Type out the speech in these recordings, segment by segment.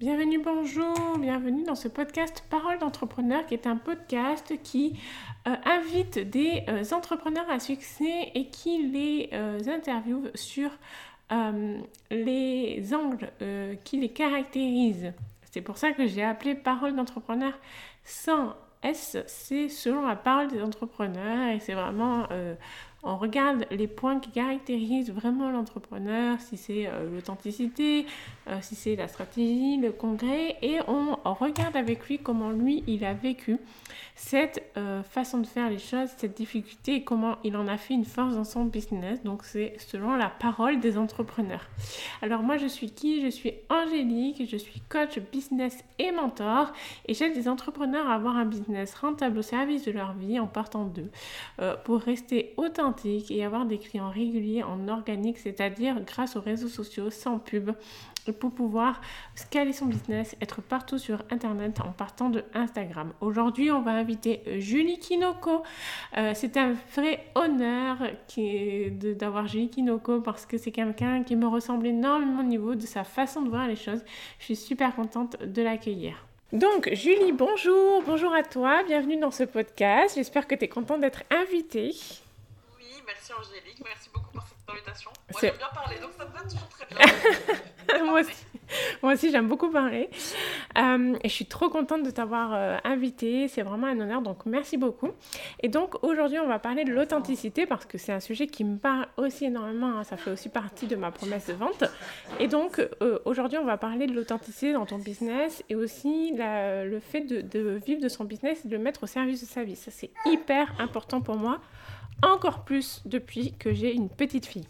Bienvenue, bonjour, bienvenue dans ce podcast Parole d'entrepreneur qui est un podcast qui euh, invite des euh, entrepreneurs à succès et qui les euh, interviewe sur les angles qui les caractérisent. C'est pour ça que j'ai appelé Parole d'entrepreneur sans S, c'est selon la parole des entrepreneurs et c'est vraiment on regarde les points qui caractérisent vraiment l'entrepreneur, si c'est euh, l'authenticité, euh, si c'est la stratégie, le congrès, et on, regarde avec lui comment lui, il a vécu cette euh, façon de faire les choses, cette difficulté, et comment il en a fait une force dans son business. Donc c'est selon la parole des entrepreneurs. Alors moi, je suis qui? Je suis Angélique, je suis coach business et mentor, et j'aide des entrepreneurs à avoir un business rentable au service de leur vie en partant d'eux, pour rester authentique et avoir des clients réguliers en organique, c'est-à-dire grâce aux réseaux sociaux sans pub pour pouvoir scaler son business, être partout sur Internet en partant de Instagram. Aujourd'hui, on va inviter Julie Kinoko. Euh, c'est un vrai honneur d'avoir Julie Kinoko parce que c'est quelqu'un qui me ressemble énormément au niveau de sa façon de voir les choses. Je suis super contente de l'accueillir. Donc, Julie, bonjour, bonjour à toi, bienvenue dans ce podcast. J'espère que tu es contente d'être invitée merci Angélique, merci beaucoup pour cette invitation. Moi j'aime bien parler, donc ça me va toujours très bien. Moi aussi, Moi aussi j'aime beaucoup parler. Euh, et je suis trop contente de t'avoir euh, invité, c'est vraiment un honneur, donc merci beaucoup. Et donc aujourd'hui on va parler de l'authenticité parce que c'est un sujet qui me parle aussi énormément, hein. ça fait aussi partie de ma promesse de vente. Et donc euh, aujourd'hui on va parler de l'authenticité dans ton business et aussi le fait de, de vivre de son business et de le mettre au service de sa vie. Ça c'est hyper important pour moi encore plus depuis que j'ai une petite fille.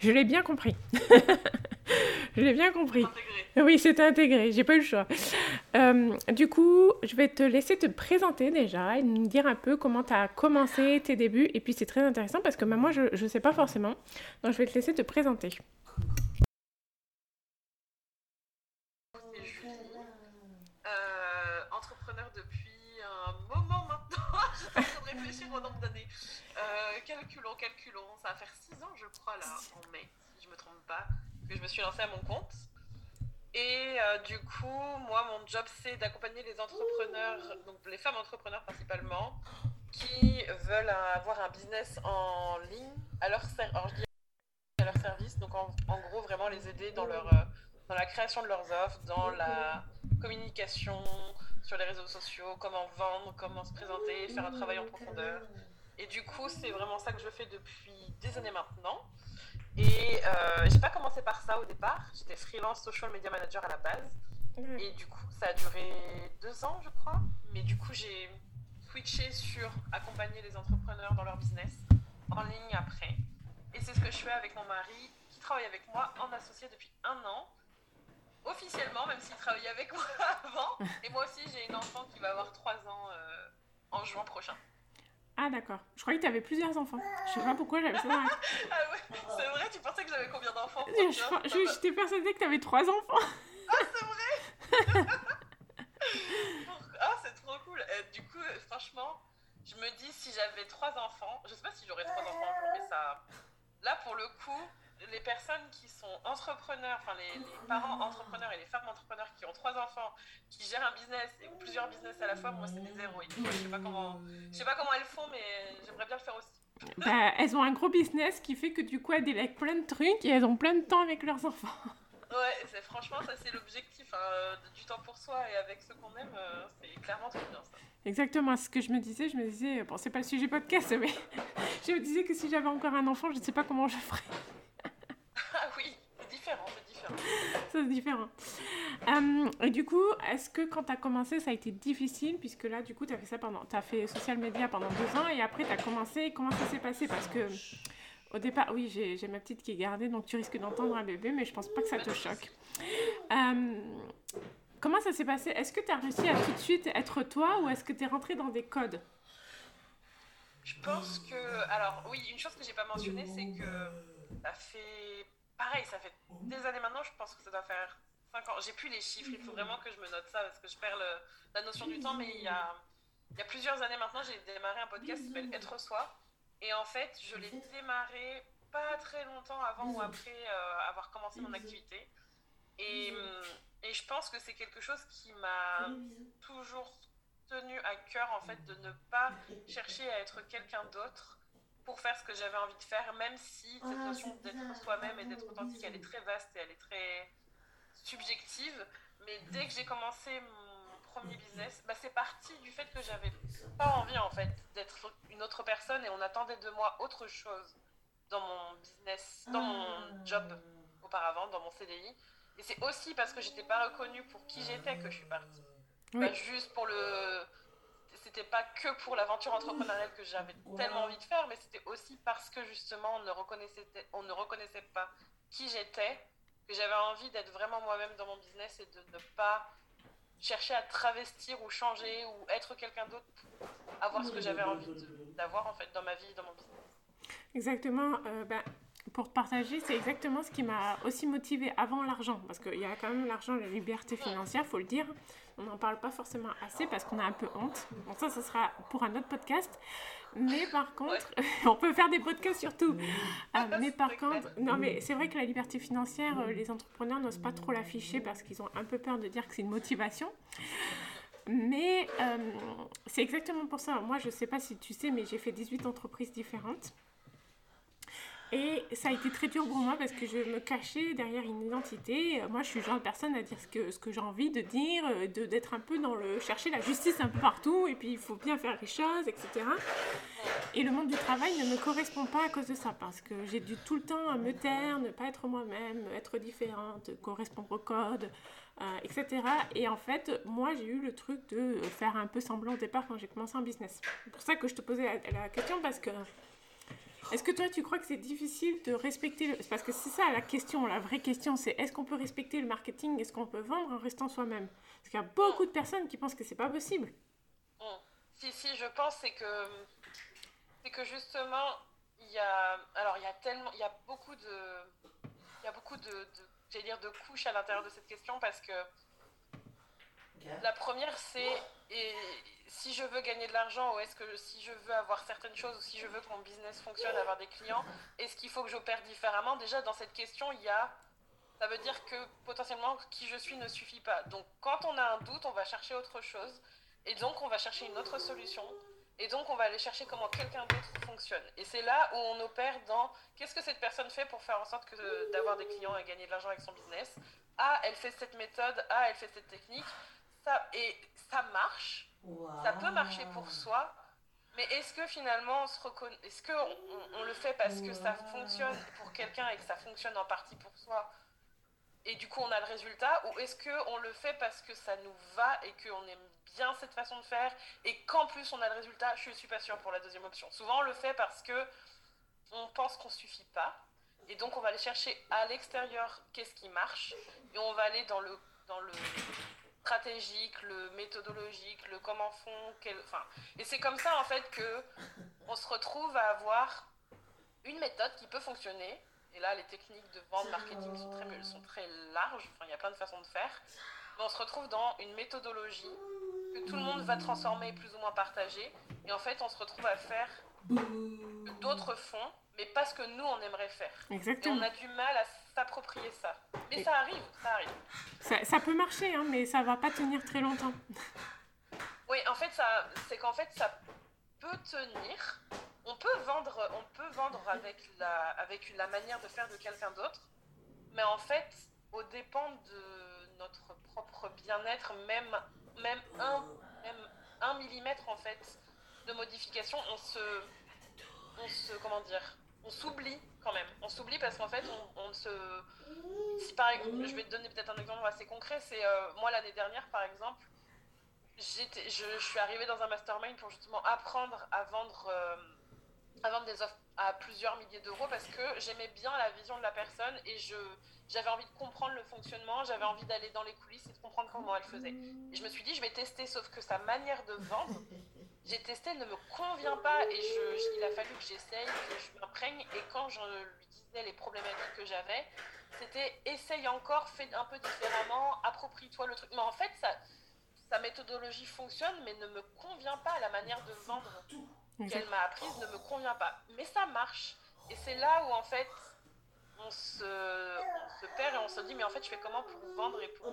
Je l'ai bien compris. je l'ai bien compris. Oui, c'est intégré, j'ai pas eu le choix. Euh, du coup, je vais te laisser te présenter déjà et nous dire un peu comment tu as commencé tes débuts. Et puis c'est très intéressant parce que même moi, je ne sais pas forcément. Donc je vais te laisser te présenter. Euh, calculons, calculons. Ça va faire 6 ans, je crois, là, en mai, si je me trompe pas, que je me suis lancée à mon compte. Et euh, du coup, moi, mon job, c'est d'accompagner les entrepreneurs, donc les femmes entrepreneurs principalement, qui veulent avoir un business en ligne à leur, à leur service. Donc, en, gros, vraiment les aider dans, leur, euh, dans la création de leurs offres, dans la communication, sur les réseaux sociaux, comment vendre, comment se présenter, faire un travail en profondeur. Et du coup, c'est vraiment ça que je fais depuis des années maintenant. Et euh, j'ai pas commencé par ça au départ. J'étais freelance social media manager à la base. Et du coup, ça a duré deux ans, je crois. Mais du coup, j'ai switché sur accompagner les entrepreneurs dans leur business en ligne après. Et c'est ce que je fais avec mon mari qui travaille avec moi en associé depuis un an officiellement, même s'il travaillait avec moi avant. Et moi aussi, j'ai une enfant qui va avoir 3 ans euh, en juin prochain. Ah d'accord. Je croyais que tu avais plusieurs enfants. Je sais pas pourquoi j'avais ça. ah ouais, c'est vrai, tu pensais que j'avais combien d'enfants J'étais persuadée que tu avais 3 enfants. ah c'est vrai Ah c'est trop cool. du coup, franchement, je me dis si j'avais 3 enfants, je sais pas si j'aurais 3 enfants mais ça... Là pour le coup, les personnes qui sont entrepreneurs, enfin les, parents entrepreneurs et les femmes entrepreneurs qui ont trois enfants, qui gèrent un business et plusieurs business à la fois, moi c'est des héroïnes. Je sais pas comment, je sais pas comment elles font, mais j'aimerais bien le faire aussi. Bah, elles ont un gros business qui fait que du coup elles délèguent plein de trucs et elles ont plein de temps avec leurs enfants. Ouais, c'est franchement ça c'est l'objectif, hein, du temps pour soi et avec ce qu'on aime, euh, c'est clairement trop bien ça. Exactement, ce que je me disais, je me disais, bon c'est pas le sujet podcast, mais je me disais que si j'avais encore un enfant, je ne sais pas comment je ferais. Ah oui, c'est différent, c'est différent. C'est différent. Euh, et du coup, est-ce que quand tu as commencé, ça a été difficile? Puisque là, du coup, tu as fait ça pendant. Tu as fait social media pendant deux ans et après, tu as commencé. Comment ça s'est passé? Parce que. Au départ, oui, j'ai ma petite qui est gardée, donc tu risques d'entendre un bébé, mais je pense pas que ça te choque. Euh, comment ça s'est passé? Est-ce que tu as réussi à tout de suite être toi ou est-ce que tu es rentré dans des codes? Je pense que. Alors, oui, une chose que j'ai pas mentionnée, c'est que ça fait pareil, ça fait des années maintenant, je pense que ça doit faire 5 ans. J'ai plus les chiffres, il faut vraiment que je me note ça parce que je perds la notion du temps, mais il y a, plusieurs années maintenant, j'ai démarré un podcast qui s'appelle Être Soi. Et en fait, je l'ai démarré pas très longtemps avant ou après euh, avoir commencé mon activité. Et, et je pense que c'est quelque chose qui m'a toujours tenu à cœur en fait de ne pas chercher à être quelqu'un d'autre pour faire ce que j'avais envie de faire, même si cette ah, notion d'être soi-même et d'être authentique, elle est très vaste et elle est très subjective. Mais dès que j'ai commencé mon premier business, bah, c'est parti du fait que j'avais pas envie en fait d'être une autre personne et on attendait de moi autre chose dans mon business, dans mon ah. job auparavant, dans mon CDI. Et c'est aussi parce que j'étais pas reconnue pour qui j'étais que je suis partie. Pas juste pour le. C'était pas que pour l'aventure entrepreneuriale que j'avais tellement envie de faire, mais c'était aussi parce que justement on ne reconnaissait, on ne reconnaissait pas qui j'étais, que j'avais envie d'être vraiment moi-même dans mon business et de ne pas chercher à travestir ou changer ou être quelqu'un d'autre pour avoir ce que j'avais envie d'avoir en fait dans ma vie, dans mon business. Exactement. Euh, ben, pour te partager, c'est exactement ce qui m'a aussi motivé avant l'argent. Parce qu'il y a quand même l'argent, la liberté financière, faut le dire. On n'en parle pas forcément assez parce qu'on a un peu honte. Bon, ça, ce sera pour un autre podcast. Mais par contre, on peut faire des podcasts sur tout. Euh, mais par contre, non, mais c'est vrai que la liberté financière, euh, les entrepreneurs n'osent pas trop l'afficher parce qu'ils ont un peu peur de dire que c'est une motivation. Mais euh, c'est exactement pour ça. Moi, je ne sais pas si tu sais, mais j'ai fait 18 entreprises différentes. Et ça a été très dur pour moi parce que je me cachais derrière une identité. Moi, je suis le genre de personne à dire ce que, j'ai envie de dire, de, d'être un peu dans le chercher la justice un peu partout, et puis il faut bien faire les choses, etc. Et le monde du travail ne me correspond pas à cause de ça parce que j'ai dû tout le temps me taire, ne pas être moi-même, être différente, correspondre au code, euh, etc. Et en fait, moi, j'ai eu le truc de faire un peu semblant au départ quand j'ai commencé en business. C'est pour ça que je te posais la question parce que est-ce que toi, tu crois que c'est difficile de respecter le... Parce que c'est ça la question, la vraie question, c'est est-ce qu'on peut respecter le marketing? Est-ce qu'on peut vendre en restant soi-même? Parce qu'il y a beaucoup de personnes qui pensent que c'est pas possible. Mm. Si, si, je pense c'est que c'est que justement il y a alors il y a tellement il y a beaucoup de il y a beaucoup de, de dire de couches à l'intérieur de cette question parce que la première c'est si je veux gagner de l'argent ou est-ce que si je veux avoir certaines choses ou si je veux que mon business fonctionne, avoir des clients, est-ce qu'il faut que j'opère différemment? Déjà, dans cette question, il y a. Ça veut dire que potentiellement, qui je suis ne suffit pas. Donc, quand on a un doute, on va chercher autre chose. Et donc, on va chercher une autre solution. Et donc, on va aller chercher comment quelqu'un d'autre fonctionne. Et c'est là où on opère dans qu'est-ce que cette personne fait pour faire en sorte d'avoir des clients et gagner de l'argent avec son business? Ah, elle fait cette méthode. Ah, elle fait cette technique. Ça, et ça marche. Ça peut marcher pour soi, mais est-ce que finalement on se reconnaît, est-ce qu'on on, le fait parce que ça fonctionne pour quelqu'un et que ça fonctionne en partie pour soi et du coup on a le résultat ou est-ce qu'on le fait parce que ça nous va et qu'on aime bien cette façon de faire et qu'en plus on a le résultat Je ne suis pas sûre pour la deuxième option. Souvent on le fait parce que on pense qu'on suffit pas et donc on va aller chercher à l'extérieur qu'est-ce qui marche et on va aller dans le dans le stratégique, le méthodologique, le comment font, quel, enfin, et c'est comme ça en fait que on se retrouve à avoir une méthode qui peut fonctionner. Et là, les techniques de vente marketing sont très, sont très larges. Enfin, il y a plein de façons de faire. Mais on se retrouve dans une méthodologie que tout le monde va transformer, plus ou moins partager. Et en fait, on se retrouve à faire d'autres fonds, mais pas ce que nous on aimerait faire. Exactement. Et on a du mal à s'approprier ça. Mais ça arrive, ça arrive. Ça, peut marcher, hein, mais ça va pas tenir très longtemps. Oui, en fait, ça, c'est qu'en fait, ça peut tenir. On peut vendre, on peut vendre avec la, avec la manière de faire de quelqu'un d'autre, mais en fait, au dépend de notre propre bien-être, même, même un, même un millimètre en fait de modification, on se, on se, comment dire, on s'oublie quand même. On s'oublie parce qu'en fait, on, se. Si par exemple, je vais te donner peut-être un exemple assez concret, c'est euh, moi l'année dernière par exemple, je, je, suis arrivée dans un mastermind pour justement apprendre à vendre, euh, à vendre des offres à plusieurs milliers d'euros parce que j'aimais bien la vision de la personne et je j'avais envie de comprendre le fonctionnement, j'avais envie d'aller dans les coulisses et de comprendre comment elle faisait. Et je me suis dit, je vais tester, sauf que sa manière de vendre, j'ai testé, ne me convient pas et il a fallu que j'essaye, que je m'imprègne. Et quand je lui disais les problématiques que j'avais, c'était essaye encore, fais un peu différemment, approprie-toi le truc. Mais en fait, sa méthodologie fonctionne, mais ne me convient pas. La manière de vendre qu'elle m'a apprise ne me convient pas. Mais ça marche. Et c'est là où, en fait, on se, on se perd et on se dit, mais en fait, je fais comment pour vendre et pour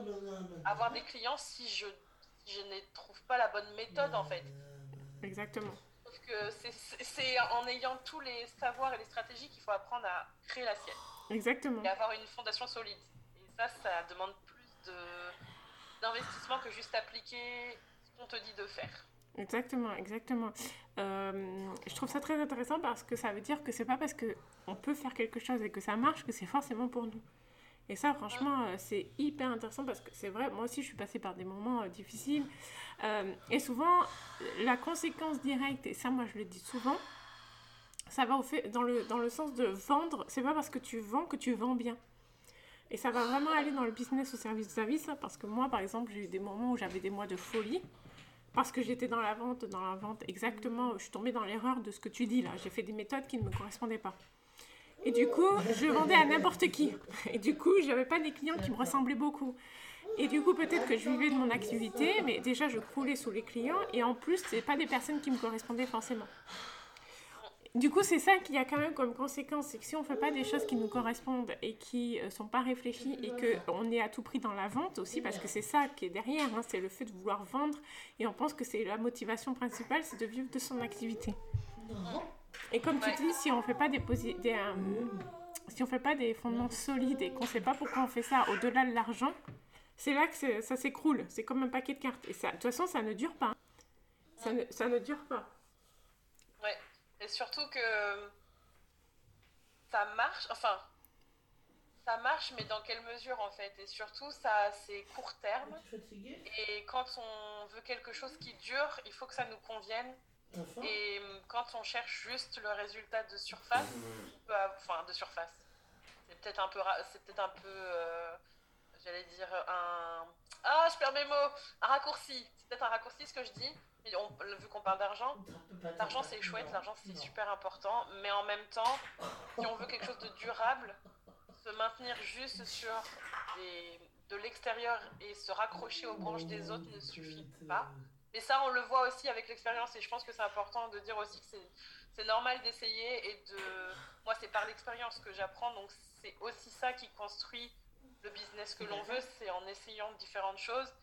avoir des clients si je, si je ne trouve pas la bonne méthode, en fait? Exactement. Sauf que c'est- en ayant tous les savoirs et les stratégies qu'il faut apprendre à créer la sienne Exactement. et avoir une fondation solide. Et ça, ça demande plus de d'investissement que juste appliquer ce qu'on te dit de faire. Exactement, exactement. Euh, je trouve ça très intéressant parce que ça veut dire que c'est pas parce que on peut faire quelque chose et que ça marche que c'est forcément pour nous. Et ça, franchement, euh, c'est hyper intéressant parce que c'est vrai, moi aussi, je suis passée par des moments euh, difficiles. Euh, et souvent, la conséquence directe, et ça, moi, je le dis souvent, ça va au fait, dans, le, dans le sens de vendre, c'est pas parce que tu vends que tu vends bien. Et ça va vraiment aller dans le business au service de service, parce que moi, par exemple, j'ai eu des moments où j'avais des mois de folie, parce que j'étais dans la vente, dans la vente exactement, je suis tombée dans l'erreur de ce que tu dis là. J'ai fait des méthodes qui ne me correspondaient pas. Et du coup, je vendais à n'importe qui. Et du coup, je n'avais pas des clients qui me ressemblaient beaucoup. Et du coup, peut-être que je vivais de mon activité, mais déjà, je croulais sous les clients. Et en plus, ce pas des personnes qui me correspondaient forcément. Du coup, c'est ça qu'il y a quand même comme conséquence, c'est que si on ne fait pas des choses qui nous correspondent et qui ne sont pas réfléchies et qu'on est à tout prix dans la vente aussi, parce que c'est ça qui est derrière, hein, c'est le fait de vouloir vendre et on pense que c'est la motivation principale, c'est de vivre de son activité. Et comme tu Ouais. dis, si on fait pas des, posi- des, euh, si on fait pas des fondements solides et qu'on sait pas pourquoi on fait ça au-delà de l'argent, c'est là que c'est- ça s'écroule. C'est comme un paquet de cartes. Et ça, de toute façon, ça ne dure pas. Ça ne, ça ne dure pas. Ouais. Et surtout que ça marche, enfin, ça marche, mais dans quelle mesure en fait? Et surtout, ça, c'est court terme. Et quand on veut quelque chose qui dure, il faut que ça nous convienne. Et hum, quand on cherche juste le résultat de surface, on peut av- enfin de surface, c'est peut-être un peu, ra- c'est peut-être un peu, euh, j'allais dire un, ah, je perds mes mots, un raccourci. C'est peut-être un raccourci ce que je dis. Et on- vu qu'on parle d'argent, l'argent c'est chouette, l'argent c'est super important, mais en même temps, si on veut quelque chose de durable, se maintenir juste sur des- de l'extérieur et se raccrocher aux branches des autres ne suffit pas. Et ça, on le voit aussi avec l'expérience. Et je pense que c'est important de dire aussi que c'est- normal d'essayer. Et de. Moi, c'est par l'expérience que j'apprends. Donc, c'est aussi ça qui construit le business que l'on veut. C'est en essayant différentes choses.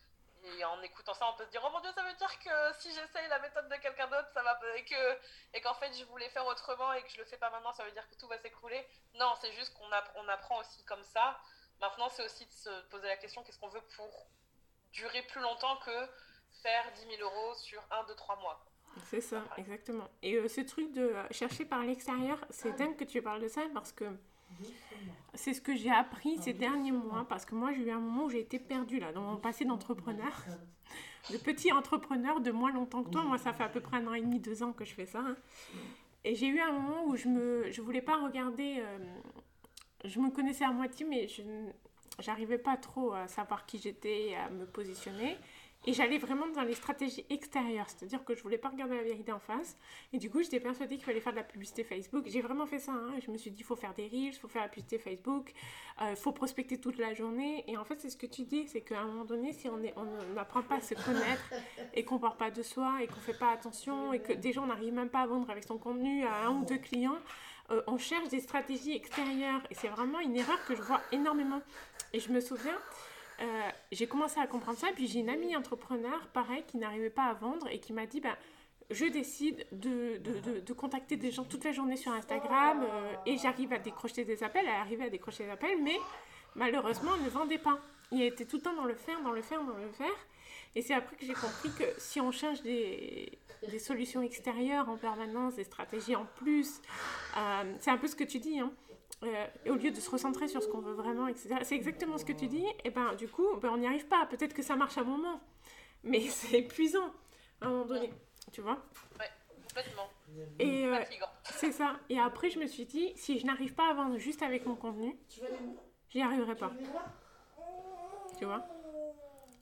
Et en écoutant ça, on peut se dire Oh mon Dieu, ça veut dire que si j'essaye la méthode de quelqu'un d'autre, ça va. Et que- et qu'en fait, je voulais faire autrement et que je le fais pas maintenant, ça veut dire que tout va s'écrouler. Non, c'est juste qu'on on apprend aussi comme ça. Maintenant, c'est aussi de se poser la question qu'est-ce qu'on veut pour durer plus longtemps que faire 10 000 euros sur 1, 2, 3 mois. C'est ça, exactement. Et euh, ce truc de euh, chercher par l'extérieur, c'est dingue que tu parles de ça parce que c'est ce que j'ai appris ces derniers mois. Parce que moi, j'ai eu un moment où j'ai été perdue là, dans mon passé d'entrepreneur, de petit entrepreneur de moins longtemps que toi. Moi, ça fait à peu près un an et demi, deux ans que je fais ça. hein. Et j'ai eu un moment où je me, je voulais pas regarder. euh, je me connaissais à moitié, mais je n- j'arrivais pas trop à savoir qui j'étais, et à me positionner. Et j'allais vraiment dans les stratégies extérieures, c'est-à-dire que je voulais pas regarder la vérité en face. Et du coup, j'étais persuadée qu'il fallait faire de la publicité Facebook. J'ai vraiment fait ça. hein. Je me suis dit, il faut faire des reels, il faut faire la publicité Facebook, il faut prospecter toute la journée. Et en fait, c'est ce que tu dis, c'est qu'à un moment donné, si on est- on n'apprend pas à se connaître et qu'on part pas de soi et qu'on fait pas attention et que déjà on n'arrive même pas à vendre avec son contenu à un ou deux clients, euh, on cherche des stratégies extérieures. Et c'est vraiment une erreur que je vois énormément. Et je me souviens, euh, j'ai commencé à comprendre ça, puis j'ai une amie entrepreneur, pareil, qui n'arrivait pas à vendre et qui m'a dit, ben, je décide de, de, de- contacter des gens toute la journée sur Instagram euh, et j'arrive à décrocher des appels, elle arrivait à décrocher des appels, mais malheureusement, elle ne vendait pas. Il était tout le temps dans le faire, dans le faire, dans le faire. Et c'est après que j'ai compris que si on cherche des, des solutions extérieures en permanence, des stratégies en plus, euh, c'est un peu ce que tu dis, hein. Euh, et au lieu de se recentrer sur ce qu'on veut vraiment, etc. C'est exactement ce que tu dis. Et ben du coup, ben, on n'y arrive pas. Peut-être que ça marche à un moment, mais c'est épuisant à un moment donné, tu vois? Complètement. Et euh, c'est ça. Et après, je me suis dit, si je n'arrive pas à vendre juste avec mon contenu, j'y arriverai pas. Tu vois?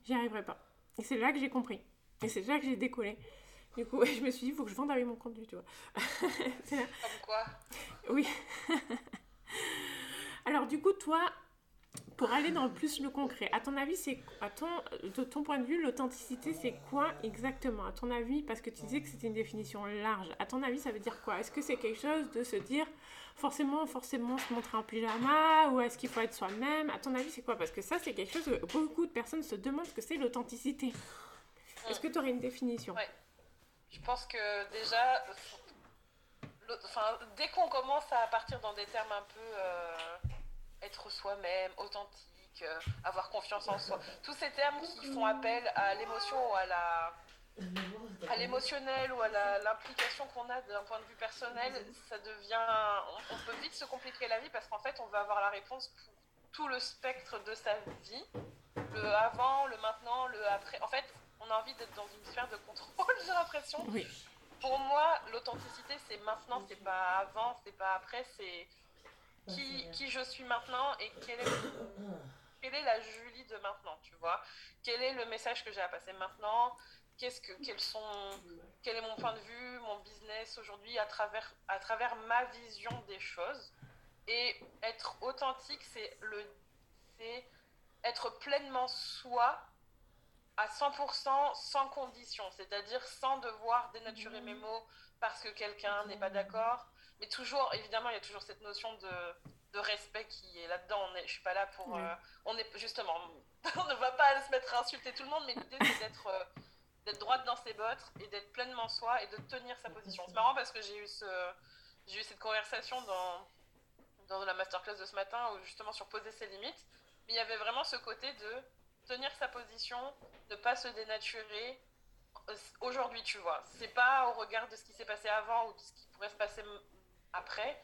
J'y arriverai pas. Et c'est là que j'ai compris. Et c'est là que j'ai décollé. Du coup, je me suis dit, il faut que je vende avec mon contenu, tu vois. C'est là. Comme quoi? Oui. Alors du coup, toi, pour aller dans le plus le concret, à ton avis, c'est à ton, de ton point de vue, l'authenticité, c'est quoi exactement? À ton avis, parce que tu disais que c'était une définition large. À ton avis, ça veut dire quoi? Est-ce que c'est quelque chose de se dire, forcément, forcément se montrer en pyjama ou est-ce qu'il faut être soi-même? À ton avis, c'est quoi? Parce que ça, c'est quelque chose que beaucoup de personnes se demandent que c'est l'authenticité. Est-ce que tu aurais une définition? Ouais. Je pense que déjà, dès qu'on commence à partir dans des termes un peu euh, être soi-même, authentique, euh, avoir confiance en soi, tous ces termes qui font appel à l'émotion ou à l'émotionnel ou à l'implication qu'on a d'un point de vue personnel, ça devient. On, peut vite se compliquer la vie parce qu'en fait, on va avoir la réponse pour tout le spectre de sa vie le avant, le maintenant, le après. En fait, on a envie d'être dans une sphère de contrôle, j'ai l'impression. Oui. Pour moi, l'authenticité, c'est maintenant, c'est pas avant, c'est pas après, c'est qui, qui je suis maintenant et quelle est, quelle est la Julie de maintenant, tu vois? Quel est le message que j'ai à passer maintenant? Qu'est-ce que, quels sont, quel est mon point de vue, mon business aujourd'hui à travers, à travers ma vision des choses? Et être authentique, c'est le, c'est être pleinement soi à 100% sans condition, c'est-à-dire sans devoir dénaturer mes mots parce que quelqu'un n'est pas d'accord. Mais toujours, évidemment, il y a toujours cette notion de, de respect qui est là-dedans. Je suis pas là pour. Euh, on est justement, on ne va pas se mettre à insulter tout le monde, mais l'idée c'est d'être euh, d'être droite dans ses bottes et d'être pleinement soi et de tenir sa position. C'est marrant parce que j'ai eu ce, j'ai eu cette conversation dans dans la masterclass de ce matin, où justement sur poser ses limites. Mais il y avait vraiment ce côté de tenir sa position, ne pas se dénaturer. Aujourd'hui, tu vois, c'est pas au regard de ce qui s'est passé avant ou de ce qui pourrait se passer après,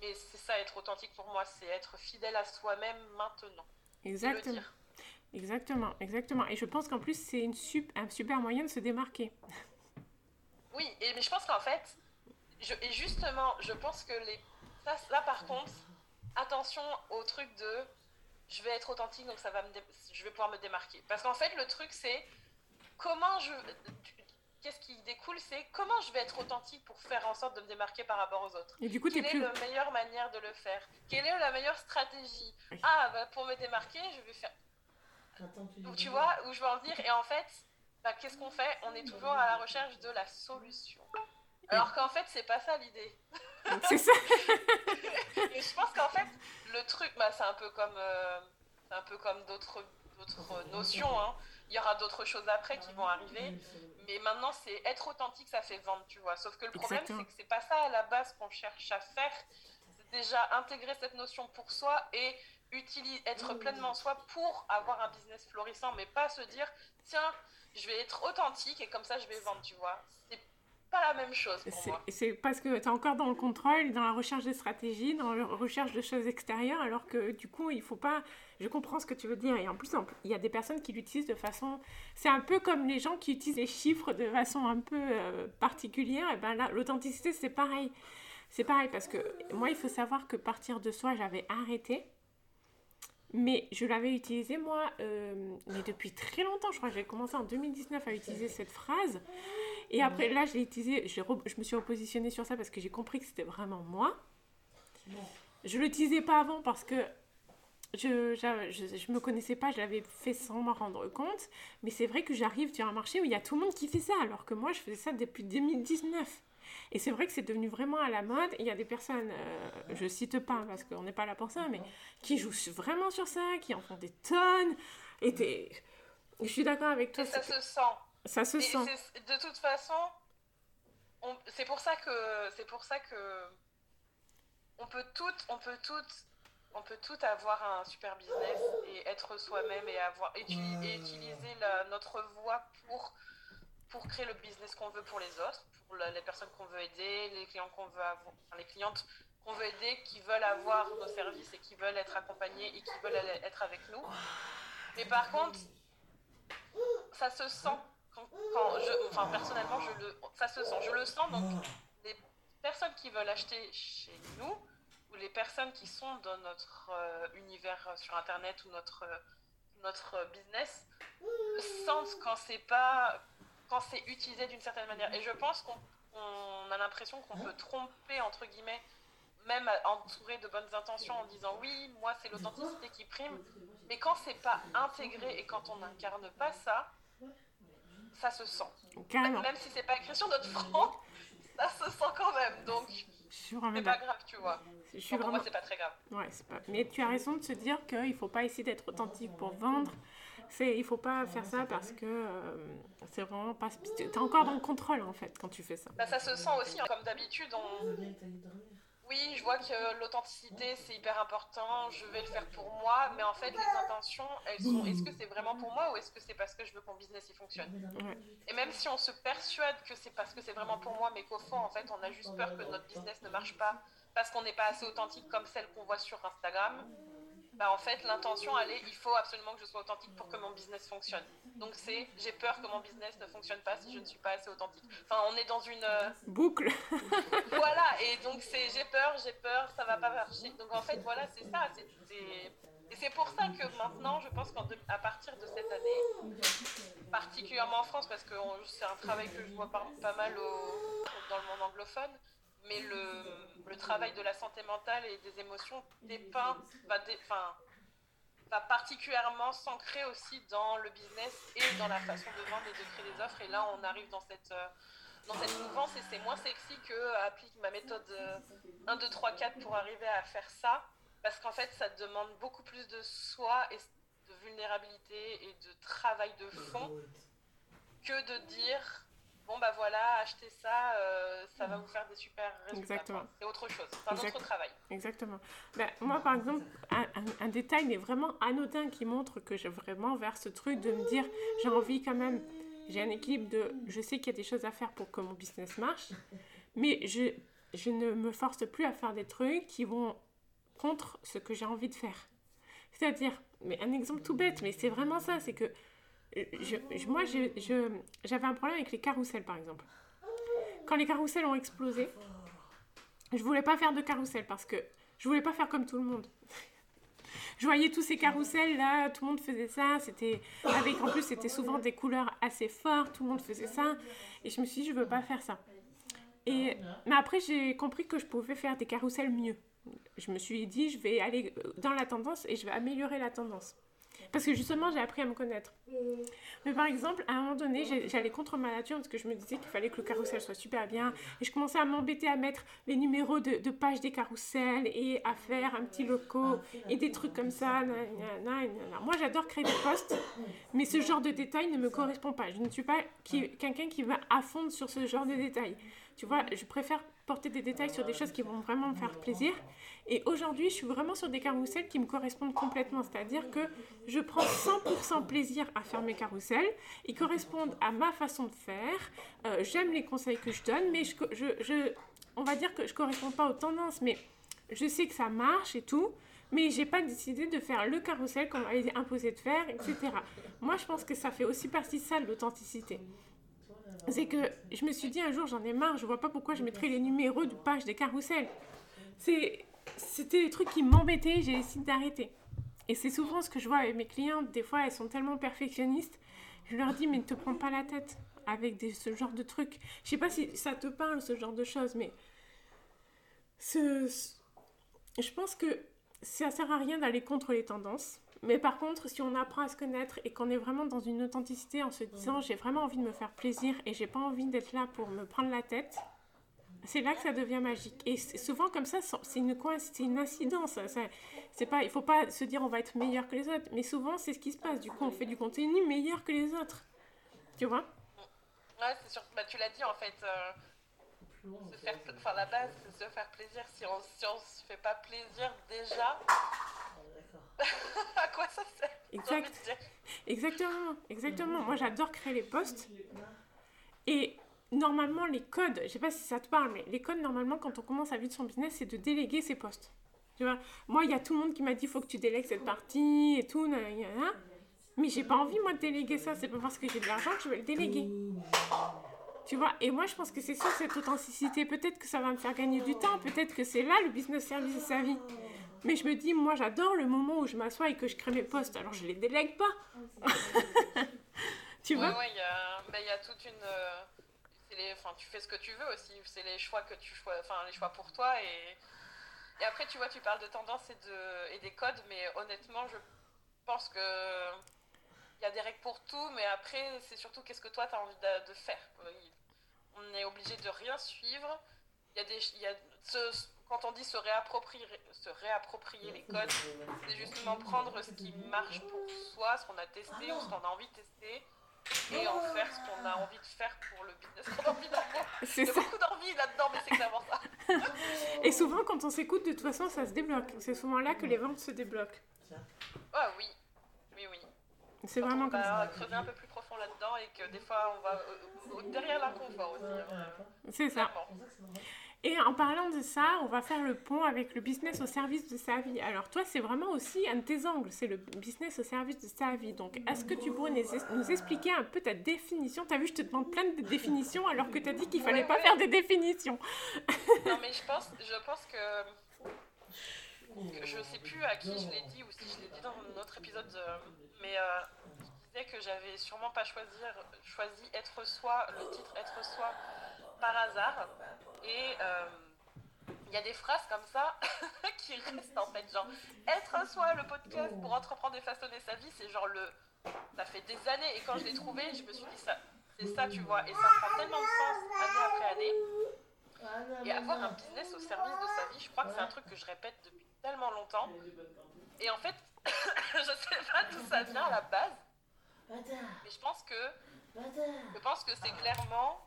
mais c'est ça être authentique pour moi, c'est être fidèle à soi-même maintenant. Exactement. Exactement, exactement. Et je pense qu'en plus, c'est une un super moyen de se démarquer. Oui, et, mais je pense qu'en fait, je, et justement, je pense que les. là, par contre, attention au truc de je vais être authentique, donc ça va me je vais pouvoir me démarquer. Parce qu'en fait, le truc, c'est comment je. Qu'est-ce qui découle, c'est comment je vais être authentique pour faire en sorte de me démarquer par rapport aux autres. Et du coup, Quelle est la meilleure manière de le faire? Quelle est la meilleure stratégie? Ah, bah, pour me démarquer, je vais faire. Donc, tu vois où je veux en venir? Et en fait, bah, qu'est-ce qu'on fait? On est toujours à la recherche de la solution. Alors qu'en fait, c'est pas ça l'idée. C'est ça. et je pense qu'en fait, le truc, bah, c'est un peu comme, euh, un peu comme d'autres, d'autres notions. Hein. Il y aura d'autres choses après qui vont arriver. Mais maintenant, c'est être authentique, ça fait vendre, tu vois. Sauf que le problème, c'est que c'est pas ça à la base qu'on cherche à faire. C'est déjà intégrer cette notion pour soi et utiliser, être pleinement soi pour avoir un business florissant, mais pas se dire, tiens, je vais être authentique et comme ça, je vais vendre, tu vois. C'est pas la même chose pour moi. C'est parce que tu es encore dans le contrôle, dans la recherche de stratégie, dans la recherche de choses extérieures, alors que du coup, il faut pas. Je comprends ce que tu veux dire. Et en plus, il y a des personnes qui l'utilisent de façon. C'est un peu comme les gens qui utilisent les chiffres de façon un peu euh, particulière. Et ben là, l'authenticité, c'est pareil. C'est pareil parce que moi, il faut savoir que partir de soi, j'avais arrêté. Mais je l'avais utilisé moi, euh, mais depuis très longtemps. Je crois que j'ai commencé en 2019 à utiliser cette phrase. Et après, là, je l'ai utilisé, je, je, me suis repositionnée sur ça parce que j'ai compris que c'était vraiment moi. Je ne l'utilisais pas avant parce que je, je, je, me connaissais pas, je l'avais fait sans m'en rendre compte. Mais c'est vrai que j'arrive sur un marché où il y a tout le monde qui fait ça, alors que moi, je faisais ça depuis 2019. Et c'est vrai que c'est devenu vraiment à la mode. Il y a des personnes, euh, je cite pas parce qu'on n'est pas là pour ça, mais qui jouent vraiment sur ça, qui en font des tonnes. Et des... je suis d'accord avec toi. ça se sent. Ça se sent. De toute façon, c'est pour ça que c'est pour ça que on peut toutes, on peut toutes, on peut toutes avoir un super business et être soi-même et avoir et, utiliser notre voix pour pour créer le business qu'on veut pour les autres, pour les personnes qu'on veut aider, les clients qu'on veut avoir, les clientes qu'on veut aider, qui veulent avoir nos services et qui veulent être accompagnés et qui veulent être avec nous. Mais par contre, ça se sent quand, je, enfin personnellement, je le, ça se sent, je le sens. Donc, les personnes qui veulent acheter chez nous ou les personnes qui sont dans notre euh, univers sur Internet ou notre notre business sentent quand c'est pas quand c'est utilisé d'une certaine manière. Et je pense qu'on a l'impression qu'on peut tromper entre guillemets même entouré de bonnes intentions en disant oui, moi c'est l'authenticité qui prime, mais quand c'est pas intégré et quand on n'incarne pas ça, ça se sent. Même si c'est pas écrit sur notre front, ça se sent quand même. Donc C'est pas grave, tu vois. Je suis Bon, pour moi, c'est pas très grave. Ouais, pas... Mais tu as raison de se dire qu'il faut pas essayer d'être authentique pour vendre. C'est, il faut pas faire ça parce que euh, c'est vraiment pas. T'es encore dans le contrôle en fait quand tu fais ça. Bah, ça se sent aussi, hein. comme d'habitude, on... Oui, je vois que l'authenticité c'est hyper important, je vais le faire pour moi, mais en fait les intentions, elles sont est-ce que c'est vraiment pour moi ou est-ce que c'est parce que je veux que mon business il fonctionne? Et même si on se persuade que c'est parce que c'est vraiment pour moi, mais qu'au fond en fait on a juste peur que notre business ne marche pas parce qu'on n'est pas assez authentique comme celle qu'on voit sur Instagram, bah en fait l'intention elle est il faut absolument que je sois authentique pour que mon business fonctionne. Donc c'est j'ai peur que mon business ne fonctionne pas si je ne suis pas assez authentique. Enfin on est dans une euh, Boucle. voilà, et donc c'est j'ai peur, j'ai peur, ça va pas marcher. Donc en fait, voilà, c'est ça. c'est- Et c'est pour ça que maintenant, je pense qu'à partir de cette année, particulièrement en France, parce que c'est un travail que je vois pas, pas mal au- dans le monde anglophone, mais le, le travail de la santé mentale et des émotions dépeint, va, dé- enfin, va particulièrement s'ancrer aussi dans le business et dans la façon de vendre et de créer des offres. Et là, on arrive dans cette, euh, dans cette mouvance et c'est moins sexy que euh, applique ma méthode euh, 1, 2, 3, 4 pour arriver à faire ça. Parce qu'en fait, ça demande beaucoup plus de soi et de vulnérabilité et de travail de fond que de dire bon bah voilà, achetez ça, euh, ça va vous faire des super résultats. Exactement. C'est autre chose, c'est un Exact. autre travail. Exactement. Ben, moi, par exemple, un, un- un détail, mais vraiment anodin, qui montre que j'ai vraiment vers ce truc de me dire, j'ai envie quand même, j'ai un équilibre de, je sais qu'il y a des choses à faire pour que mon business marche, mais je, je ne me force plus à faire des trucs qui vont contre ce que j'ai envie de faire. C'est-à-dire, mais un exemple tout bête, mais c'est vraiment ça, c'est que moi, j'avais un problème avec les carousels, par exemple. Quand les carousels ont explosé, je voulais pas faire de carrousel parce que je voulais pas faire comme tout le monde. Je voyais tous ces carousels là, tout le monde faisait ça, c'était avec en plus c'était souvent des couleurs assez fortes, tout le monde faisait ça et je me suis dit je veux pas faire ça. Et mais après j'ai compris que je pouvais faire des carousels mieux. Je me suis dit je vais aller dans la tendance et je vais améliorer la tendance. Parce que justement, j'ai appris à me connaître. Mais par exemple, à un moment donné, j'allais contre ma nature parce que je me disais qu'il fallait que le carrousel soit super bien. Et je commençais à m'embêter à mettre les numéros de, de page des carousels et à faire un petit loco et des trucs comme ça. Moi, j'adore créer des posts, mais ce genre de détails ne me correspond pas. Je ne suis pas quelqu'un qui va à fond sur ce genre de détails. Tu vois, je préfère porter des détails sur des choses qui vont vraiment me faire plaisir. Et aujourd'hui, je suis vraiment sur des carousels qui me correspondent complètement. C'est-à-dire que je prends 100% plaisir à faire mes carousels. Ils correspondent à ma façon de faire. Euh, J'aime les conseils que je donne, mais je, on va dire que je ne correspond pas aux tendances. Mais je sais que ça marche et tout. Mais j'ai pas décidé de faire le carrousel qu'on m'avait imposé de faire, etc. Moi, je pense que ça fait aussi partie de ça, de l'authenticité. C'est que je me suis dit un jour, j'en ai marre, je vois pas pourquoi je mettrais les numéros de page des carousels. C'était des trucs qui m'embêtaient, j'ai décidé d'arrêter. Et c'est souvent ce que je vois avec mes clientes, des fois elles sont tellement perfectionnistes, je leur dis mais ne te prends pas la tête avec ce genre de trucs. Je sais pas si ça te parle, ce genre de choses, mais je pense que ça sert à rien d'aller contre les tendances. Mais par contre, si on apprend à se connaître et qu'on est vraiment dans une authenticité en se disant j'ai vraiment envie de me faire plaisir et j'ai pas envie d'être là pour me prendre la tête, c'est là que ça devient magique. Et souvent comme ça, c'est une c'est une incidence. Ça- c'est pas, il faut pas se dire on va être meilleur que les autres, mais souvent c'est ce qui se passe. Du coup, on fait du contenu meilleur que les autres. Tu vois? Ouais, c'est sûr. Bah, tu l'as dit en fait. euh, se faire, enfin, la base, c'est se faire plaisir. Si on, si on se fait pas plaisir déjà, à quoi ça sert? Exact. dire. Exactement, exactement. Moi, j'adore créer les posts. Et normalement, les codes, je sais pas si ça te parle, mais les codes, normalement, quand on commence à vivre son business, c'est de déléguer ses posts. Tu vois, moi, il y a tout le monde qui m'a dit, faut que tu délègues cette partie et tout. Mais j'ai pas envie, moi, de déléguer ça. C'est pas parce que j'ai de l'argent que je vais le déléguer. Tu vois, et moi, je pense que c'est ça, cette authenticité. Peut-être que ça va me faire gagner du temps. Peut-être que c'est là le business service de sa vie. Mais je me dis, moi, j'adore le moment où je m'assois et que je crée mes posts. Alors, je les délègue pas. tu vois ouais, il y a, bah, il y a toute une. euh, les, tu fais ce que tu veux aussi. C'est les choix que tu choisis, enfin, les choix pour toi. Et, et après, tu vois, tu parles de tendance et, de, et des codes, mais honnêtement, je pense que. Il y a des règles pour tout, mais après, c'est surtout qu'est-ce que toi, tu as envie de, de faire. On est obligé de rien suivre. il y a des, il y a ce- quand on dit se réapproprier, se réapproprier les codes, c'est justement prendre ce qui marche pour soi, ce qu'on a testé ou ce qu'on a envie de tester, et en faire ce qu'on a envie de faire pour le business qu'on a envie d'avoir. C'est Il y a ça. beaucoup d'envie là-dedans, mais c'est clairement ça. Et souvent, quand on s'écoute, de toute façon, ça se débloque. C'est souvent là que les ventes se débloquent. Ah oui, oui, oui. C'est vraiment comme ça. va creuser un peu plus profond là-dedans et que des fois on va euh, euh, derrière l'inconfort aussi. hein. C'est ça. Clairement. Et en parlant de ça, on va faire le pont avec le business au service de sa vie. Alors toi, c'est vraiment aussi un de tes angles, c'est le business au service de sa vie. Donc, est-ce que tu pourrais nous expliquer un peu ta définition? T'as vu, je te demande plein de définitions alors que t'as dit qu'il fallait Ouais, pas ouais. faire des définitions. Non mais je pense, je pense que, que je sais plus à qui je l'ai dit ou si je l'ai dit dans un autre épisode, euh, mais euh, disais que j'avais sûrement pas choisir, choisi être soi, le titre être soi par hasard. Et euh, il y a des phrases comme ça qui restent en fait, genre être soi, le podcast pour entreprendre et façonner sa vie, c'est genre le, ça fait des années et quand je l'ai trouvé, je me suis dit ça, c'est ça tu vois, et ça prend tellement de sens année après année. Et avoir un business au service de sa vie, je crois que c'est un truc que je répète depuis tellement longtemps. Et en fait, je sais pas d'où ça vient à la base, mais je pense que je pense que c'est clairement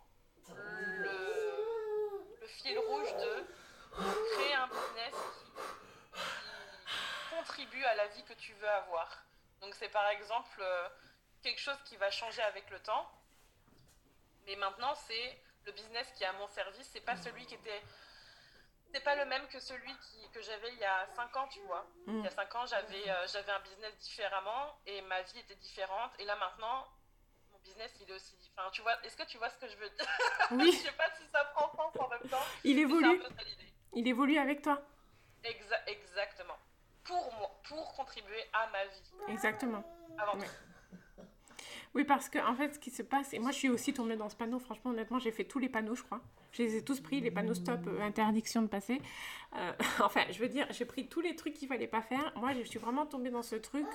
le, le fil rouge de créer un business qui, qui contribue à la vie que tu veux avoir. Donc c'est par exemple euh, quelque chose qui va changer avec le temps. Mais maintenant, c'est le business qui est à mon service, c'est pas celui qui était. C'est pas le même que celui qui, que j'avais il y a 5 ans, tu vois. Mm. Il y a 5 ans, j'avais euh, j'avais un business différemment et ma vie était différente. Et là maintenant, mon business, il est aussi différent. Tu vois, est-ce que tu vois ce que je veux dire? Je Oui, sais pas si ça prend sens en même temps. il évolue. Il évolue avec toi. Exa- exactement. Pour moi, pour contribuer à ma vie. Exactement. Avant Ouais. tout. Oui, parce que en fait, ce qui se passe, et moi je suis aussi tombée dans ce panneau, franchement, honnêtement, j'ai fait tous les panneaux, je crois. Je les ai tous pris, les panneaux stop, euh, interdiction de passer. Euh, enfin, je veux dire, j'ai pris tous les trucs qu'il fallait pas faire. Moi, je suis vraiment tombée dans ce truc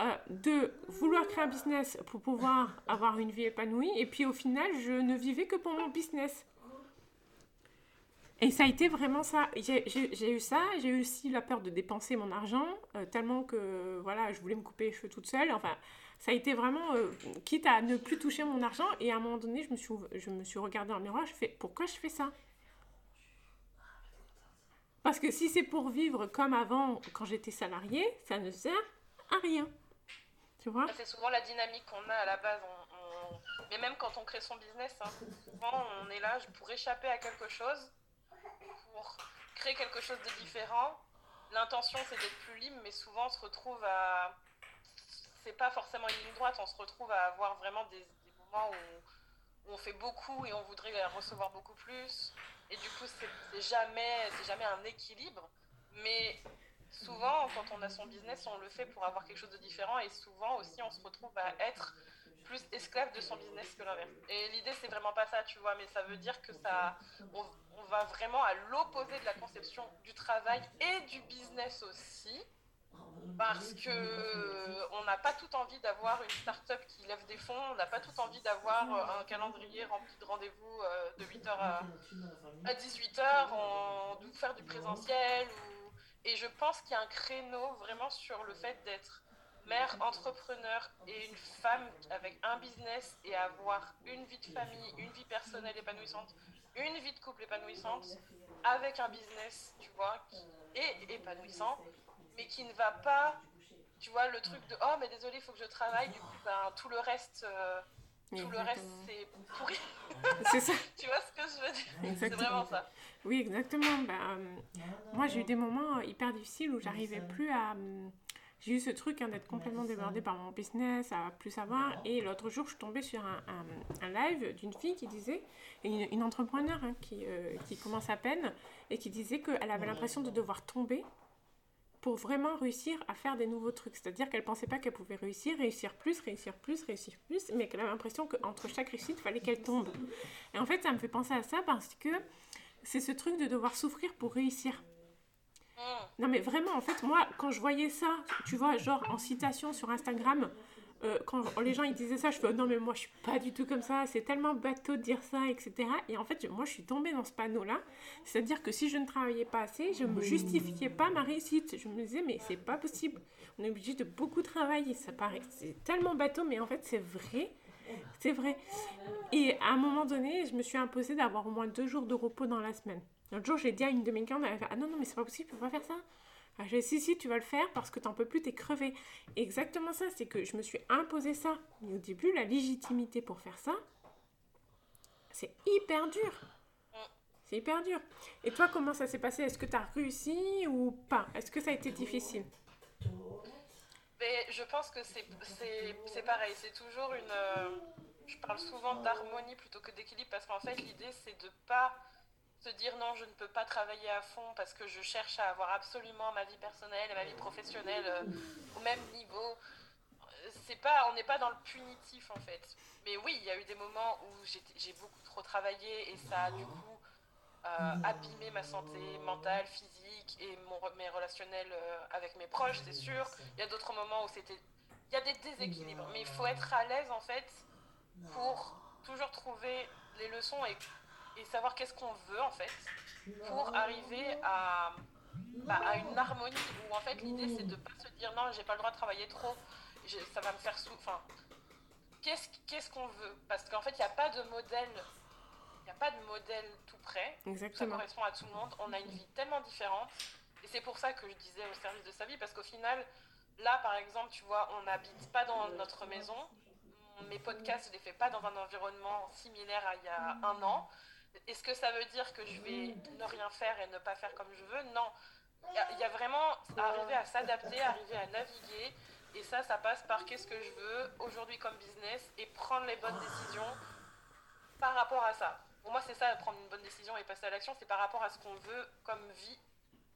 euh, de vouloir créer un business pour pouvoir avoir une vie épanouie, et puis au final, je ne vivais que pour mon business. Et ça a été vraiment ça. J'ai eu ça, j'ai eu aussi la peur de dépenser mon argent, tellement que voilà, je voulais me couper les cheveux toute seule. Enfin, ça a été vraiment, euh, quitte à ne plus toucher mon argent. Et à un moment donné, je me suis, je me suis regardée dans le miroir, je fais, pourquoi je fais ça? Parce que si c'est pour vivre comme avant, quand j'étais salariée, ça ne sert à rien. Tu vois? C'est souvent la dynamique qu'on a à la base. on- Mais même quand on crée son business, hein, souvent on est là pour échapper à quelque chose, pour créer quelque chose de différent. L'intention c'est d'être plus libre, mais souvent on se retrouve à. C'est pas forcément une ligne droite, on se retrouve à avoir vraiment des, moments où, on fait beaucoup et on voudrait recevoir beaucoup plus. Et du coup, c'est jamais, jamais un équilibre. Mais souvent, quand on a son business, on le fait pour avoir quelque chose de différent. Et souvent aussi, on se retrouve à être plus esclave de son business que l'inverse. Et l'idée, c'est vraiment pas ça, tu vois. Mais ça veut dire que ça, on va vraiment à l'opposé de la conception du travail et du business aussi. Parce que on n'a pas tout envie d'avoir une start-up qui lève des fonds, on n'a pas tout envie d'avoir euh, un calendrier rempli de rendez-vous euh, de 8h à, à 18h, on doit faire du présentiel. Ou... Et je pense qu'il y a un créneau vraiment sur le fait d'être mère, entrepreneur et une femme avec un business et avoir une vie de famille, une vie personnelle épanouissante, une vie de couple épanouissante, avec un business, tu vois, qui est épanouissant, mais qui ne va pas, tu vois, le truc de oh, mais désolé, il faut que je travaille, du coup, ben, tout le reste. euh, tout le reste, c'est pourri. C'est ça. tu vois ce que je veux dire? C'est vraiment ça. Oui, exactement. Ben, euh, moi, j'ai eu des moments hyper difficiles où j'arrivais plus à. euh, J'ai eu ce truc hein, d'être complètement débordée par mon business, à plus savoir. Et l'autre jour, je suis tombée sur un, un- un live d'une fille qui disait, une, une entrepreneur hein, qui, euh, qui commence à peine, et qui disait qu'elle avait l'impression de devoir tomber pour vraiment réussir à faire des nouveaux trucs. C'est-à-dire qu'elle pensait pas qu'elle pouvait réussir, réussir plus, réussir plus, réussir plus, mais qu'elle avait l'impression qu'entre chaque réussite, il fallait qu'elle tombe. Et en fait, ça me fait penser à ça parce que c'est ce truc de devoir souffrir pour réussir. Non mais vraiment, en fait, moi, quand je voyais ça, tu vois, genre en citation sur Instagram, euh, quand les gens ils disaient ça, je fais oh non mais moi je suis pas du tout comme ça, c'est tellement bateau de dire ça, etc. Et en fait, moi je suis tombée dans ce panneau-là, c'est-à-dire que si je ne travaillais pas assez, je me justifiais pas ma réussite. Je me disais mais c'est pas possible, on est obligé de beaucoup travailler, ça paraît, c'est tellement bateau, mais en fait c'est vrai. C'est vrai. Et à un moment donné, je me suis imposée d'avoir au moins deux jours de repos dans la semaine. L'autre jour, j'ai dit à une de mes elle a fait, ah non, non, mais c'est pas possible, tu peux pas faire ça. Ah, j'ai dit, si, si, tu vas le faire parce que t'en peux plus, t'es crevé. Exactement ça, c'est que je me suis imposé ça. Mais au début, la légitimité pour faire ça, c'est hyper dur. C'est hyper dur. Et toi, comment ça s'est passé? Est-ce que tu as réussi ou pas? Est-ce que ça a été difficile? Mais Je pense que c'est pareil. C'est toujours une. Euh, je parle souvent d'harmonie plutôt que d'équilibre parce qu'en fait, l'idée, c'est de pas se dire non, je ne peux pas travailler à fond parce que je cherche à avoir absolument ma vie personnelle et ma vie professionnelle euh, au même niveau. C'est pas, on n'est pas dans le punitif en fait. Mais oui, il y a eu des moments où j'ai beaucoup trop travaillé et ça a du coup euh, abîmé ma santé mentale, physique et mon, mes relationnels euh, avec mes proches, c'est sûr. Il y a d'autres moments où c'était, il y a des déséquilibres, mais il faut être à l'aise en fait pour toujours trouver les leçons et et savoir qu'est-ce qu'on veut en fait pour arriver à, bah, à une harmonie où en fait l'idée c'est de pas se dire non j'ai pas le droit de travailler trop ça va me faire sous enfin qu'est-ce qu'est-ce qu'on veut? Parce qu'en fait il n'y a pas de modèle il n'y a pas de modèle tout près Exactement. ça correspond à tout le monde. On a une vie tellement différente. Et c'est pour ça que je disais au service de sa vie parce qu'au final là par exemple tu vois on n'habite pas dans notre maison. Mes podcasts je les fais pas dans un environnement similaire à il y a un an est-ce que ça veut dire que je vais ne rien faire et ne pas faire comme je veux? Non. Il y, a vraiment arriver à s'adapter, arriver à naviguer. Et ça, ça passe par qu'est-ce que je veux aujourd'hui comme business et prendre les bonnes décisions par rapport à ça. Pour moi, c'est ça, prendre une bonne décision et passer à l'action, c'est par rapport à ce qu'on veut comme vie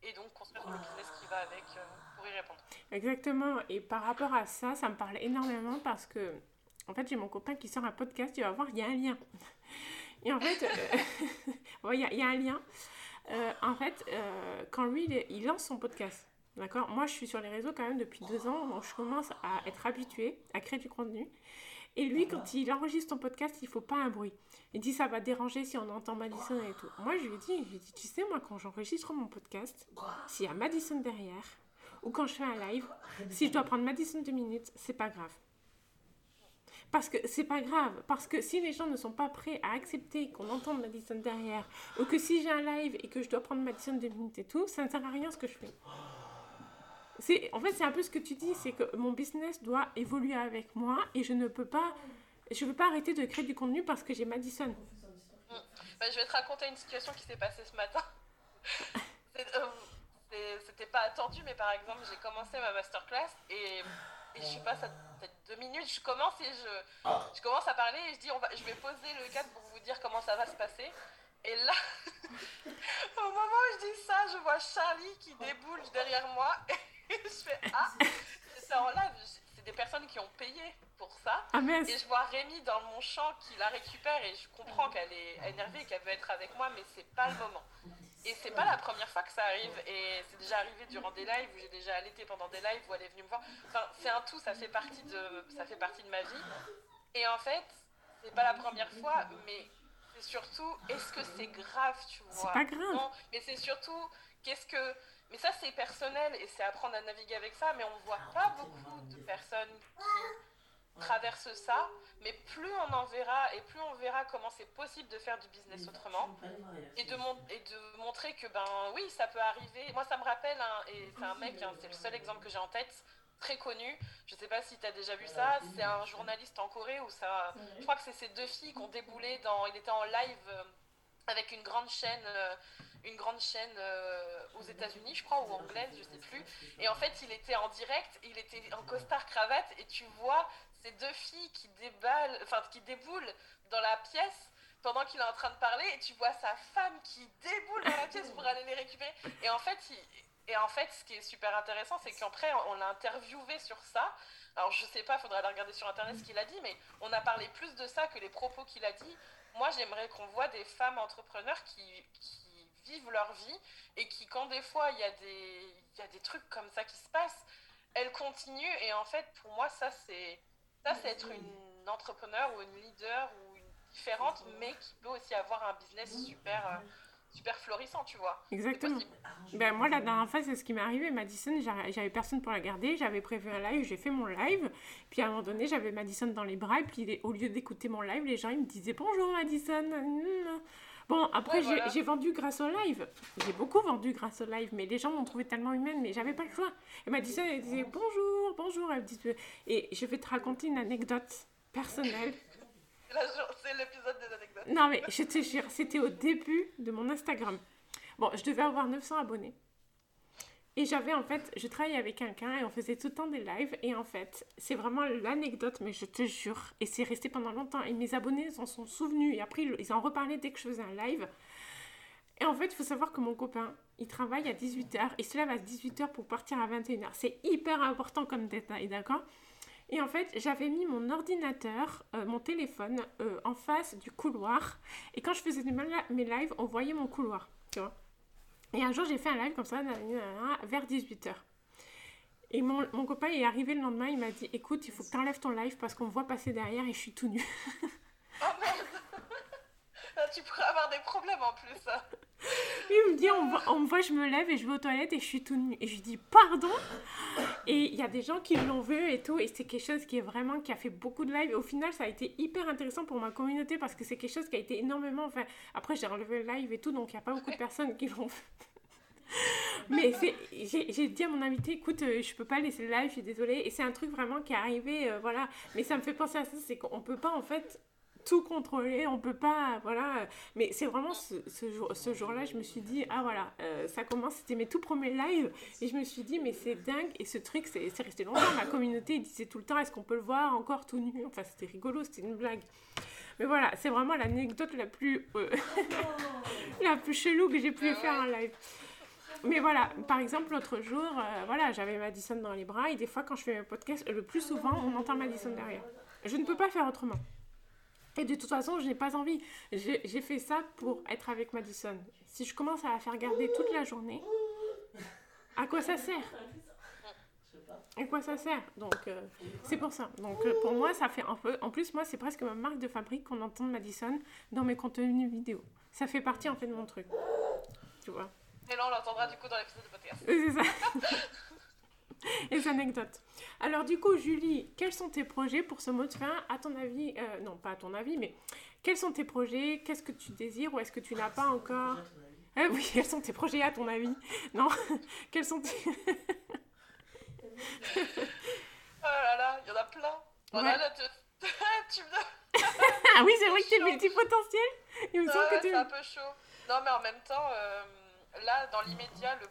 et donc construire le business qui va avec euh, pour y répondre. Exactement. Et par rapport à ça, ça me parle énormément parce que, en fait, j'ai mon copain qui sort un podcast, tu vas voir, il y a un lien. Et en fait, euh, il y, a un lien. Euh, en fait, euh, quand lui, il, lance son podcast, d'accord? Moi, je suis sur les réseaux quand même depuis deux ans, donc je commence à être habituée à créer du contenu. Et lui, quand il enregistre son podcast, il faut pas un bruit. Il dit ça va déranger si on entend Madison et tout. Moi, je lui ai dit, je lui tu sais, moi, quand j'enregistre mon podcast, s'il y a Madison derrière, ou quand je fais un live, si je dois prendre Madison deux minutes, c'est pas grave. Parce que c'est pas grave. Parce que si les gens ne sont pas prêts à accepter qu'on entende Madison derrière, ou que si j'ai un live et que je dois prendre Madison deux minutes et tout, ça ne sert à rien ce que je fais. C'est, en fait, c'est un peu ce que tu dis, c'est que mon business doit évoluer avec moi et je ne peux pas, je veux pas arrêter de créer du contenu parce que j'ai Madison. Bah, je vais te raconter une situation qui s'est passée ce matin. Euh, c'était pas attendu, mais par exemple, j'ai commencé ma masterclass et et je sais pas, ça peut-être deux minutes, je commence et je, ah. je commence à parler et je dis on va, je vais poser le cadre pour vous dire comment ça va se passer. Et là, au moment où je dis ça, je vois Charlie qui déboule derrière moi et je fais Ah, c'est en live, c'est des personnes qui ont payé pour ça. Ah, et je vois Rémi dans mon champ qui la récupère et je comprends qu'elle est énervée et qu'elle veut être avec moi, mais c'est pas le moment. Et c'est pas la première fois que ça arrive. Et c'est déjà arrivé durant des lives où j'ai déjà allaité pendant des lives où elle est venue me voir. Enfin, c'est un tout, ça fait partie de, ça fait partie de ma vie. Et en fait, c'est pas la première fois, mais c'est surtout, est-ce que c'est grave, tu vois? C'est pas grave. Non, mais c'est surtout, qu'est-ce que. Mais ça, c'est personnel et c'est apprendre à naviguer avec ça, mais on voit pas beaucoup de personnes qui traverse ça, mais plus on en verra et plus on verra comment c'est possible de faire du business autrement et de, et de montrer que ben oui, ça peut arriver. Moi, ça me rappelle, et c'est un mec, hein, c'est le seul exemple que j'ai en tête, très connu. Je sais pas si tu as déjà vu ça. C'est un journaliste en Corée où ça. Je crois que c'est ces deux filles qui ont déboulé dans. Il était en live euh, avec une grande chaîne. Euh, une grande chaîne euh, aux États-Unis, je crois, ou anglaise, je sais plus. Et en fait, il était en direct, il était en costard cravate, et tu vois ces deux filles qui déballent, enfin qui déboulent dans la pièce pendant qu'il est en train de parler et tu vois sa femme qui déboule dans la pièce pour aller les récupérer. Et en fait, et en fait ce qui est super intéressant, c'est qu'après, on l'a interviewé sur ça. Alors, je sais pas, faudra aller regarder sur internet ce qu'il a dit, mais on a parlé plus de ça que les propos qu'il a dit. Moi, j'aimerais qu'on voit des femmes entrepreneurs qui, qui, vivent leur vie et qui, quand des fois, il y, y a des trucs comme ça qui se passent, elles continuent. Et en fait, pour moi, ça, c'est Ça, c'est être une entrepreneur ou une leader ou une différente, mais qui peut aussi avoir un business super, euh, super florissant, tu vois. Exactement. Ben, moi, la dernière fois, c'est ce qui m'est arrivé. Madison, j'avais personne pour la garder. J'avais prévu un live, j'ai fait mon live. Puis à un moment donné, j'avais Madison dans les bras. Et puis au lieu d'écouter mon live, les gens ils me disaient bonjour Madison. Hum. Bon, après, Ouais, j'ai- voilà. vendu grâce au live. J'ai beaucoup vendu grâce au live. Mais les gens m'ont trouvé tellement humaine. Mais j'avais pas le choix. Et Madison, elle disait bonjour, bonjour. Elle me disait- Et je vais te raconter une anecdote personnelle. C'est l'épisode des anecdotes. Non, mais je te jure, c'était au début de mon Instagram. Bon, je devais avoir 900 abonnés. Et j'avais en fait, je travaillais avec quelqu'un et on faisait tout le temps des lives. Et en fait, c'est vraiment l'anecdote, mais je te jure, et c'est resté pendant longtemps. Et mes abonnés s'en sont souvenus. Et après, ils en reparlaient dès que je faisais un live. Et en fait, il faut savoir que mon copain, il travaille à 18h. Il se lève à 18h pour partir à 21h. C'est hyper important comme détail, d'accord? Et en fait, j'avais mis mon ordinateur, euh, mon téléphone, euh, en face du couloir. Et quand je faisais mes lives, on voyait mon couloir, tu vois? Et un jour, j'ai fait un live comme ça, vers 18h. Et mon, mon copain est arrivé le lendemain, il m'a dit Écoute, il faut que tu enlèves ton live parce qu'on voit passer derrière et je suis tout nu. Oh merde Tu pourrais avoir des problèmes en plus. hein. Il me dit on, me voit- je me lève et je vais aux toilettes et je suis tout nu. Et je lui dis Pardon? Et il y a des gens qui l'ont vu et tout. Et c'est quelque chose qui est vraiment, qui a fait beaucoup de live. Au final, ça a été hyper intéressant pour ma communauté parce que c'est quelque chose qui a été énormément. Enfin, après, j'ai enlevé le live et tout, donc il n'y a pas beaucoup de personnes qui l'ont vu. Mais j'ai dit à mon invité, écoute, euh, je peux pas laisser le live, je suis désolée. Et c'est un truc vraiment qui est arrivé, euh, voilà. Mais ça me fait penser à ça, c'est qu'on peut pas en fait tout contrôler, on peut pas, voilà. Mais c'est vraiment ce, ce jour, ce jour-là, je me suis dit, ah voilà, euh, ça commence, c'était mes tout premiers lives. Et je me suis dit, mais c'est dingue. Et ce truc, c'est resté longtemps. Ma communauté disait tout le temps, est-ce qu'on peut le voir encore tout nu? Enfin, c'était rigolo, c'était une blague. Mais voilà, c'est vraiment l'anecdote la plus, euh, la plus chelou que j'ai pu faire en live. Mais voilà, par exemple, l'autre jour, euh, voilà, j'avais Madison dans les bras et des fois, quand je fais mes podcasts, le plus souvent, on entend Madison derrière. Je ne peux pas faire autrement. Et de toute façon, je n'ai pas envie. J'ai fait ça pour être avec Madison. Si je commence à la faire garder toute la journée, à quoi ça sert? À quoi ça sert? Donc, euh, c'est pour ça. Donc, euh, pour moi, ça fait un peu. En plus, moi, c'est presque ma marque de fabrique qu'on entend Madison dans mes contenus vidéo. Ça fait partie, en fait, de mon truc. Tu vois? Et là, on l'entendra du coup dans l'épisode de podcast. c'est ça. Les anecdotes. Alors, du coup, Julie, quels sont tes projets pour ce mot de fin À ton avis, euh, non, pas à ton avis, mais quels sont tes projets? Qu'est-ce que tu désires ou est-ce que tu n'as pas encore? Ah Oui, quels sont tes projets à ton avis? Non Quels sont tes... Oh là là, il y en a plein. Oh Ouais. là là, tu, tu me. Ah oui, c'est vrai que t'es multipotentiel Il me semble Ouais, que tu... c'est un peu chaud. Non, mais en même temps, euh, là, dans l'immédiat, le,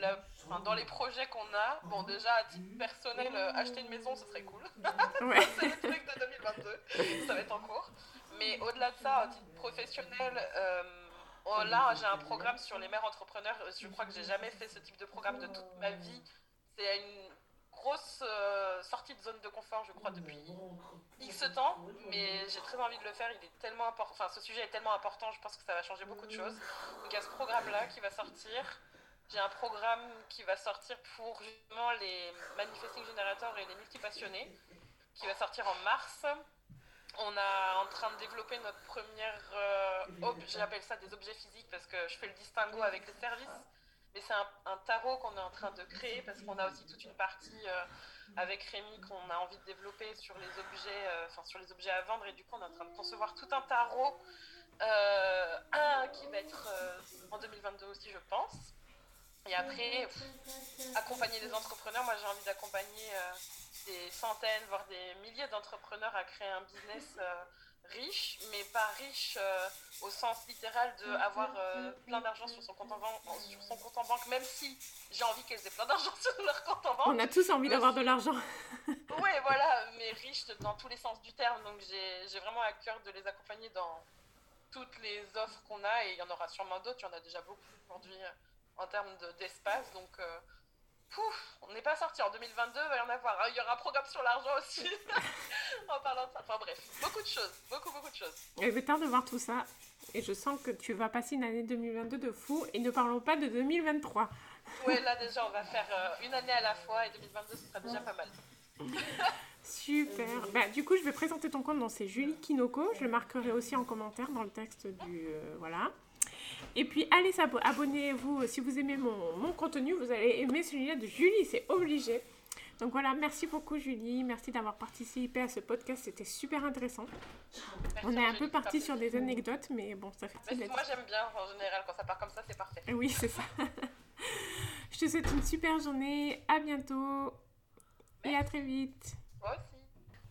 la- enfin, dans les projets qu'on a, bon, déjà, à titre personnel, euh, acheter une maison, ce serait cool. Ouais. c'est le truc de 2022. Ça va être en cours. Mais au-delà de ça, à titre professionnel, euh, là, j'ai un programme sur les mères entrepreneurs. Je crois que j'ai jamais fait ce type de programme de toute ma vie. C'est une grosse euh, sortie de zone de confort, je crois, depuis X temps. Mais j'ai très envie de le faire. Il est tellement important. Enfin, ce sujet est tellement important. Je pense que ça va changer beaucoup de choses. Donc, il y a ce programme-là qui va sortir. J'ai un programme qui va sortir pour justement les manifesting generators et les multipassionnés, qui va sortir en mars. On est en train de développer notre première, euh, j'appelle ça des objets physiques parce que je fais le distinguo avec les services, mais c'est un, tarot qu'on est en train de créer parce qu'on a aussi toute une partie euh, avec Rémi qu'on a envie de développer sur les objets, euh, sur les objets à vendre et du coup on est en train de concevoir tout un tarot, un qui va être en 2022 aussi je pense. Et après, pff, accompagner les entrepreneurs, moi j'ai envie d'accompagner euh, des centaines, voire des milliers d'entrepreneurs à créer un business euh, riche, mais pas riche euh, au sens littéral de avoir euh, plein d'argent sur son compte en banque, sur son compte en banque, même si j'ai envie qu'elles aient plein d'argent sur leur compte en banque. On a tous envie d'avoir de l'argent. Ouais, voilà, mais riche dans tous les sens du terme. Donc j'ai j'ai vraiment à cœur de les accompagner dans toutes les offres qu'on a et il y en aura sûrement d'autres. Il y en a déjà beaucoup aujourd'hui euh, en termes de- d'espace. donc, euh, pouf, on n'est pas sorti. En 2022, il va y en avoir. hein. Il y aura un programme sur l'argent aussi. en parlant de ça. Enfin bref, beaucoup de choses. Beaucoup, beaucoup de choses. J'ai tard de voir tout ça. Et je sens que tu vas passer une année 2022 de fou. Et ne parlons pas de 2023. Ouais, là déjà, on va faire euh, une année à la fois et 2022, ce sera déjà pas mal. Super. Bah, du coup, je vais présenter ton compte. Donc, c'est Julie Kinoko. Je le marquerai aussi en commentaire dans le texte du. euh, voilà. Et puis, allez abonnez-vous. Si vous aimez mon, mon contenu, vous allez aimer celui-là de Julie. C'est obligé. Donc voilà, merci beaucoup Julie. Merci d'avoir participé à ce podcast. C'était super intéressant. Merci, On est un peu parti sur des anecdotes, mais bon, ça fait Mais moi j'aime bien en général quand ça part comme ça, c'est parfait. Oui, c'est ça. Je te souhaite une super journée. À bientôt. Et à très vite. Moi aussi.